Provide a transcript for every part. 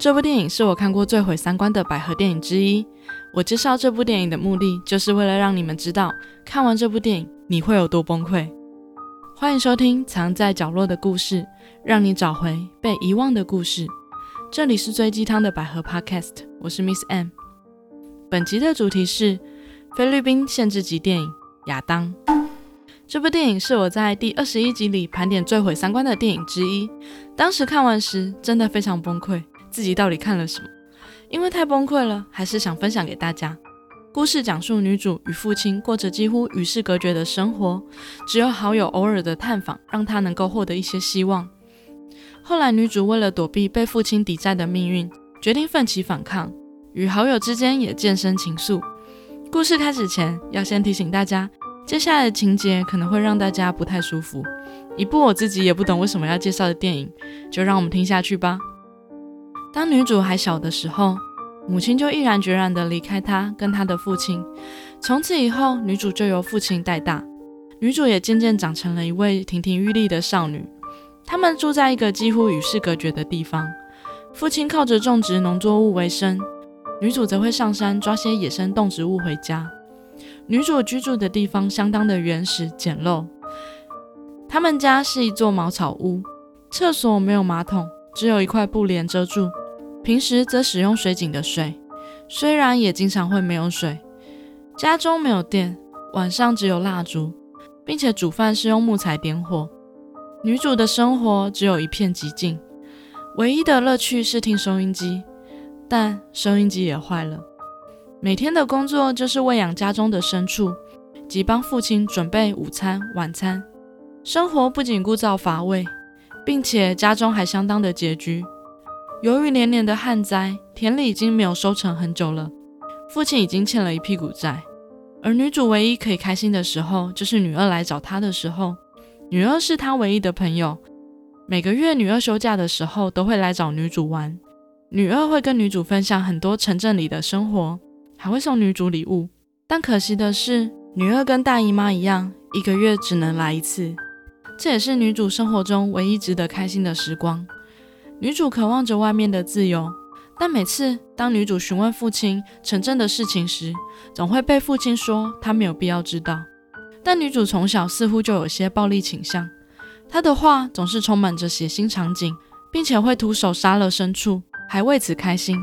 这部电影是我看过最毁三观的百合电影之一。我介绍这部电影的目的，就是为了让你们知道，看完这部电影你会有多崩溃。欢迎收听《藏在角落的故事》，让你找回被遗忘的故事。这里是追鸡汤的百合 Podcast，我是 Miss M。本集的主题是菲律宾限制级电影《亚当》。这部电影是我在第二十一集里盘点最毁三观的电影之一。当时看完时，真的非常崩溃，自己到底看了什么？因为太崩溃了，还是想分享给大家。故事讲述女主与父亲过着几乎与世隔绝的生活，只有好友偶尔的探访，让她能够获得一些希望。后来，女主为了躲避被父亲抵债的命运，决定奋起反抗，与好友之间也渐生情愫。故事开始前，要先提醒大家。接下来的情节可能会让大家不太舒服，一部我自己也不懂为什么要介绍的电影，就让我们听下去吧。当女主还小的时候，母亲就毅然决然地离开她跟她的父亲，从此以后，女主就由父亲带大。女主也渐渐长成了一位亭亭玉立的少女。他们住在一个几乎与世隔绝的地方，父亲靠着种植农作物为生，女主则会上山抓些野生动植物回家。女主居住的地方相当的原始简陋，他们家是一座茅草屋，厕所没有马桶，只有一块布帘遮住。平时则使用水井的水，虽然也经常会没有水。家中没有电，晚上只有蜡烛，并且煮饭是用木材点火。女主的生活只有一片寂静，唯一的乐趣是听收音机，但收音机也坏了。每天的工作就是喂养家中的牲畜，及帮父亲准备午餐、晚餐。生活不仅枯燥乏味，并且家中还相当的拮据。由于连年的旱灾，田里已经没有收成很久了，父亲已经欠了一屁股债。而女主唯一可以开心的时候，就是女二来找她的时候。女二是她唯一的朋友，每个月女二休假的时候都会来找女主玩。女二会跟女主分享很多城镇里的生活。还会送女主礼物，但可惜的是，女二跟大姨妈一样，一个月只能来一次。这也是女主生活中唯一值得开心的时光。女主渴望着外面的自由，但每次当女主询问父亲城镇的事情时，总会被父亲说她没有必要知道。但女主从小似乎就有些暴力倾向，她的话总是充满着血腥场景，并且会徒手杀了牲畜，还为此开心。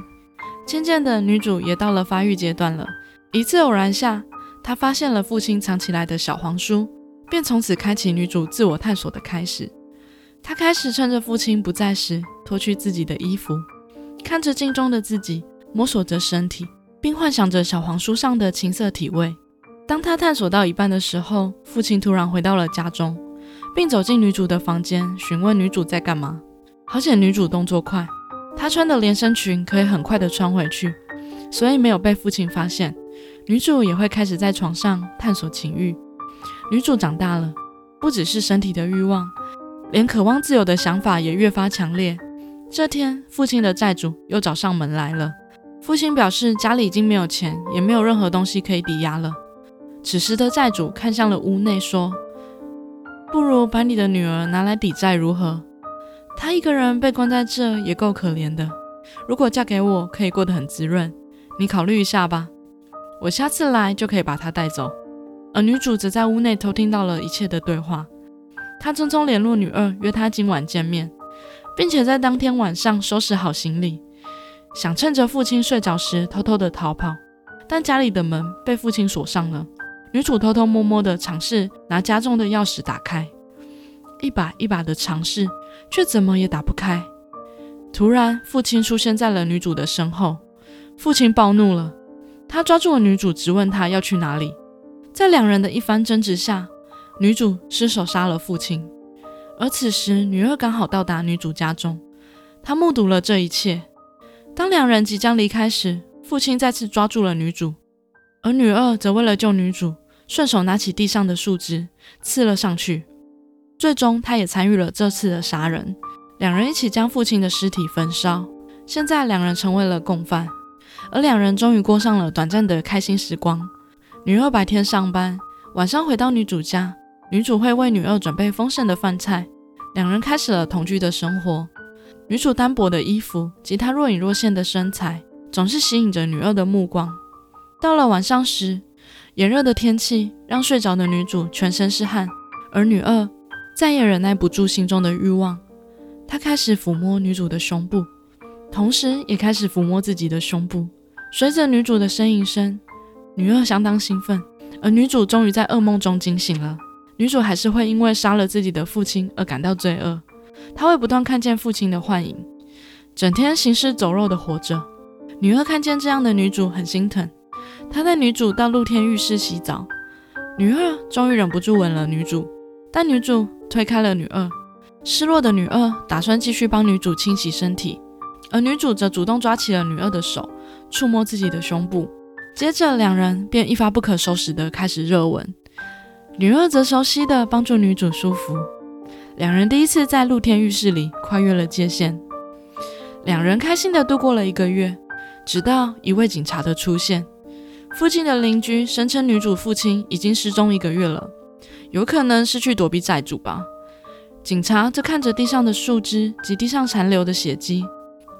渐渐的，女主也到了发育阶段了。一次偶然下，她发现了父亲藏起来的小黄书，便从此开启女主自我探索的开始。他开始趁着父亲不在时，脱去自己的衣服，看着镜中的自己，摸索着身体，并幻想着小黄书上的青色体味。当他探索到一半的时候，父亲突然回到了家中，并走进女主的房间，询问女主在干嘛。好险，女主动作快。她穿的连身裙可以很快的穿回去，所以没有被父亲发现。女主也会开始在床上探索情欲。女主长大了，不只是身体的欲望，连渴望自由的想法也越发强烈。这天，父亲的债主又找上门来了。父亲表示家里已经没有钱，也没有任何东西可以抵押了。此时的债主看向了屋内，说：“不如把你的女儿拿来抵债，如何？”她一个人被关在这也够可怜的。如果嫁给我，可以过得很滋润。你考虑一下吧。我下次来就可以把她带走。而女主则在屋内偷听到了一切的对话。他匆匆联络女二，约她今晚见面，并且在当天晚上收拾好行李，想趁着父亲睡着时偷偷的逃跑。但家里的门被父亲锁上了。女主偷偷摸摸的尝试拿家中的钥匙打开，一把一把的尝试。却怎么也打不开。突然，父亲出现在了女主的身后。父亲暴怒了，他抓住了女主，质问她要去哪里。在两人的一番争执下，女主失手杀了父亲。而此时，女二刚好到达女主家中，她目睹了这一切。当两人即将离开时，父亲再次抓住了女主，而女二则为了救女主，顺手拿起地上的树枝刺了上去。最终，她也参与了这次的杀人。两人一起将父亲的尸体焚烧。现在，两人成为了共犯，而两人终于过上了短暂的开心时光。女二白天上班，晚上回到女主家，女主会为女二准备丰盛的饭菜。两人开始了同居的生活。女主单薄的衣服及她若隐若现的身材，总是吸引着女二的目光。到了晚上时，炎热的天气让睡着的女主全身是汗，而女二再也忍耐不住心中的欲望，她开始抚摸女主的胸部，同时也开始抚摸自己的胸部。随着女主的呻吟声，女二相当兴奋，而女主终于在噩梦中惊醒了。女主还是会因为杀了自己的父亲而感到罪恶。她会不断看见父亲的幻影，整天行尸走肉的活着。女二看见这样的女主很心疼，她带女主到露天浴室洗澡。女二终于忍不住吻了女主，但女主推开了女二。失落的女二打算继续帮女主清洗身体，而女主则主动抓起了女二的手，触摸自己的胸部。接着两人便一发不可收拾地开始热吻，女二则熟悉的帮助女主舒服。两人第一次在露天浴室里跨越了界限，两人开心的度过了一个月，直到一位警察的出现。附近的邻居声称女主父亲已经失踪一个月了，有可能是去躲避债主吧。警察则看着地上的树枝及地上残留的血迹，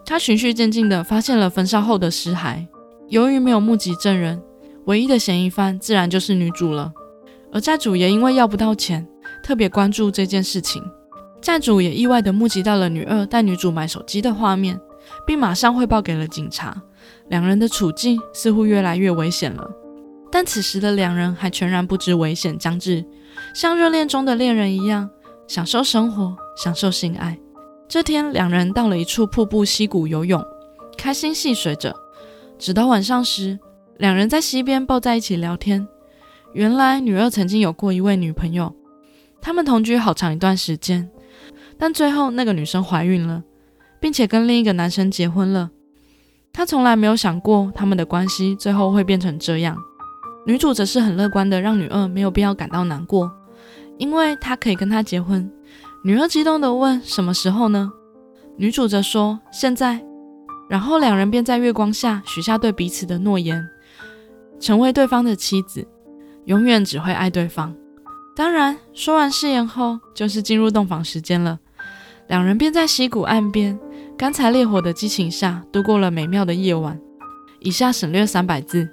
他循序渐进地发现了焚烧后的尸骸。由于没有目击证人，唯一的嫌疑犯自然就是女主了。而债主也因为要不到钱。特别关注这件事情，债主也意外地目击到了女二带女主买手机的画面，并马上汇报给了警察。两人的处境似乎越来越危险了，但此时的两人还全然不知危险将至，像热恋中的恋人一样享受生活，享受性爱。这天，两人到了一处瀑布溪谷游泳，开心戏水着，直到晚上时，两人在溪边抱在一起聊天。原来，女二曾经有过一位女朋友。他们同居好长一段时间，但最后那个女生怀孕了，并且跟另一个男生结婚了。她从来没有想过他们的关系最后会变成这样。女主则是很乐观的，让女二没有必要感到难过，因为她可以跟他结婚。女二激动的问：“什么时候呢？”女主则说：“现在。”然后两人便在月光下许下对彼此的诺言，成为对方的妻子，永远只会爱对方。当然，说完誓言后，就是进入洞房时间了。两人便在溪谷岸边，干柴烈火的激情下度过了美妙的夜晚。以下省略三百字。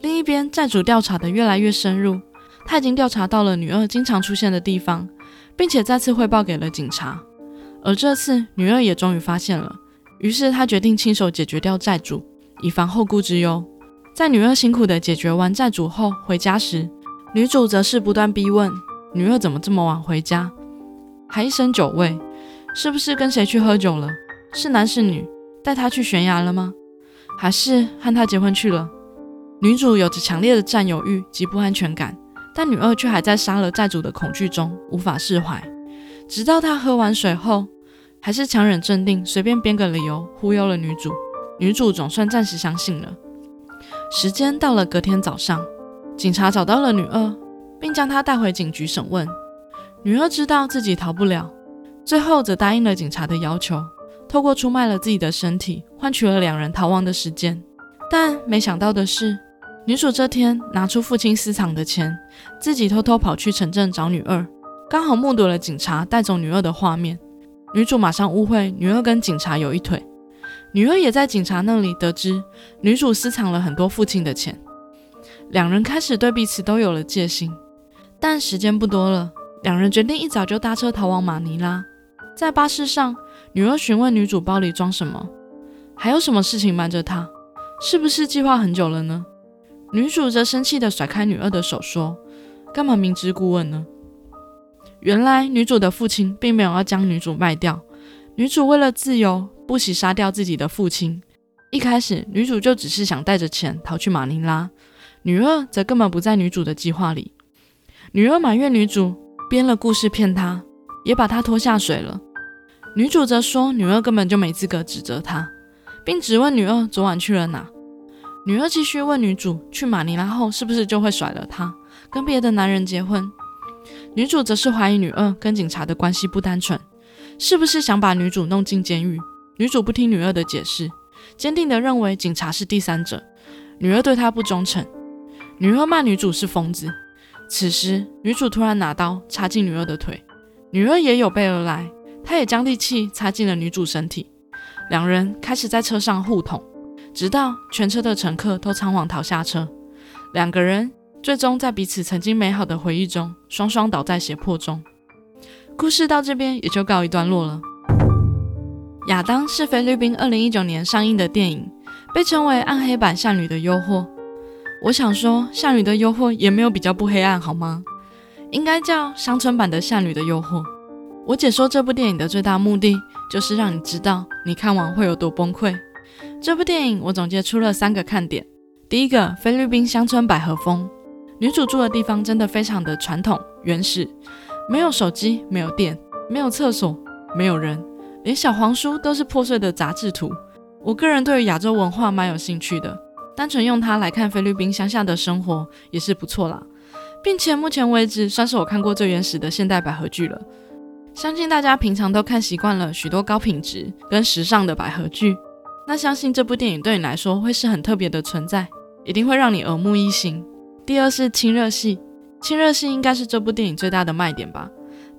另一边，债主调查的越来越深入，他已经调查到了女二经常出现的地方，并且再次汇报给了警察。而这次，女二也终于发现了，于是他决定亲手解决掉债主，以防后顾之忧。在女二辛苦的解决完债主后，回家时。女主则是不断逼问女二怎么这么晚回家，还一身酒味，是不是跟谁去喝酒了？是男是女？带她去悬崖了吗？还是和他结婚去了？女主有着强烈的占有欲及不安全感，但女二却还在杀了债主的恐惧中无法释怀。直到她喝完水后，还是强忍镇定，随便编个理由忽悠了女主。女主总算暂时相信了。时间到了隔天早上。警察找到了女二，并将她带回警局审问。女二知道自己逃不了，最后则答应了警察的要求，透过出卖了自己的身体，换取了两人逃亡的时间。但没想到的是，女主这天拿出父亲私藏的钱，自己偷偷跑去城镇找女二，刚好目睹了警察带走女二的画面。女主马上误会女二跟警察有一腿，女二也在警察那里得知女主私藏了很多父亲的钱。两人开始对彼此都有了戒心，但时间不多了。两人决定一早就搭车逃往马尼拉。在巴士上，女儿询问女主包里装什么，还有什么事情瞒着她，是不是计划很久了呢？女主则生气地甩开女二的手，说：“干嘛明知故问呢？”原来女主的父亲并没有要将女主卖掉，女主为了自由，不惜杀掉自己的父亲。一开始，女主就只是想带着钱逃去马尼拉。女二则根本不在女主的计划里。女二埋怨女主编了故事骗她，也把她拖下水了。女主则说女二根本就没资格指责她，并质问女二昨晚去了哪。女二继续问女主去马尼拉后是不是就会甩了她，跟别的男人结婚。女主则是怀疑女二跟警察的关系不单纯，是不是想把女主弄进监狱？女主不听女二的解释，坚定地认为警察是第三者，女二对她不忠诚。女二骂女主是疯子。此时，女主突然拿刀插进女二的腿，女二也有备而来，她也将利器插进了女主身体。两人开始在车上互捅，直到全车的乘客都仓皇逃下车。两个人最终在彼此曾经美好的回忆中，双双倒在血泊中。故事到这边也就告一段落了。《亚当》是菲律宾二零一九年上映的电影，被称为暗黑版《善女的诱惑》。我想说，《善女的诱惑》也没有比较不黑暗，好吗？应该叫乡村版的《善女的诱惑》。我解说这部电影的最大目的，就是让你知道你看完会有多崩溃。这部电影我总结出了三个看点：第一个，菲律宾乡村百合风，女主住的地方真的非常的传统原始，没有手机，没有电，没有厕所，没有人。连小黄书都是破碎的杂志图。我个人对于亚洲文化蛮有兴趣的，单纯用它来看菲律宾乡下的生活也是不错啦，并且目前为止算是我看过最原始的现代百合剧了。相信大家平常都看习惯了许多高品质跟时尚的百合剧，那相信这部电影对你来说会是很特别的存在，一定会让你耳目一新。第二是亲热戏，亲热戏应该是这部电影最大的卖点吧，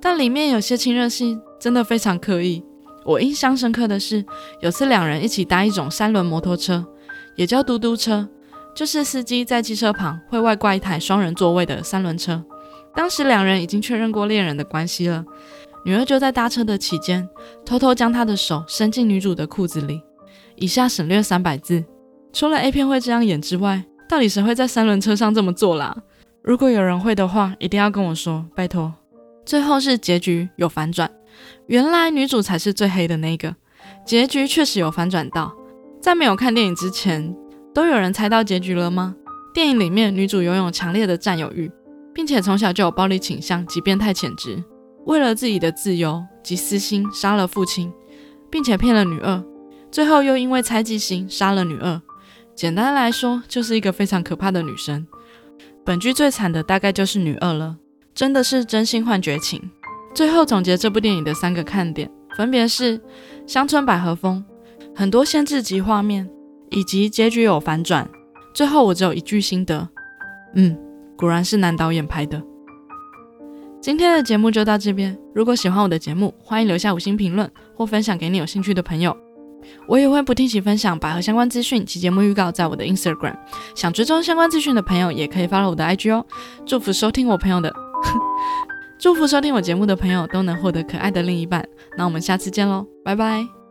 但里面有些亲热戏真的非常刻意。我印象深刻的是，有次两人一起搭一种三轮摩托车，也叫嘟嘟车，就是司机在机车旁会外挂一台双人座位的三轮车。当时两人已经确认过恋人的关系了，女二就在搭车的期间，偷偷将她的手伸进女主的裤子里。以下省略三百字，除了 A 片会这样演之外，到底谁会在三轮车上这么做啦？如果有人会的话，一定要跟我说，拜托。最后是结局有反转。原来女主才是最黑的那个，结局确实有反转到。在没有看电影之前，都有人猜到结局了吗？电影里面女主拥有强烈的占有欲，并且从小就有暴力倾向及变态潜质，为了自己的自由及私心杀了父亲，并且骗了女二，最后又因为猜忌心杀了女二。简单来说，就是一个非常可怕的女生。本剧最惨的大概就是女二了，真的是真心换绝情。最后总结这部电影的三个看点，分别是乡村百合风、很多限制级画面，以及结局有反转。最后我只有一句心得，嗯，果然是男导演拍的。今天的节目就到这边，如果喜欢我的节目，欢迎留下五星评论或分享给你有兴趣的朋友。我也会不定期分享百合相关资讯及节目预告在我的 Instagram，想追踪相关资讯的朋友也可以发了我的 IG 哦。祝福收听我朋友的。祝福收听我节目的朋友都能获得可爱的另一半。那我们下次见喽，拜拜。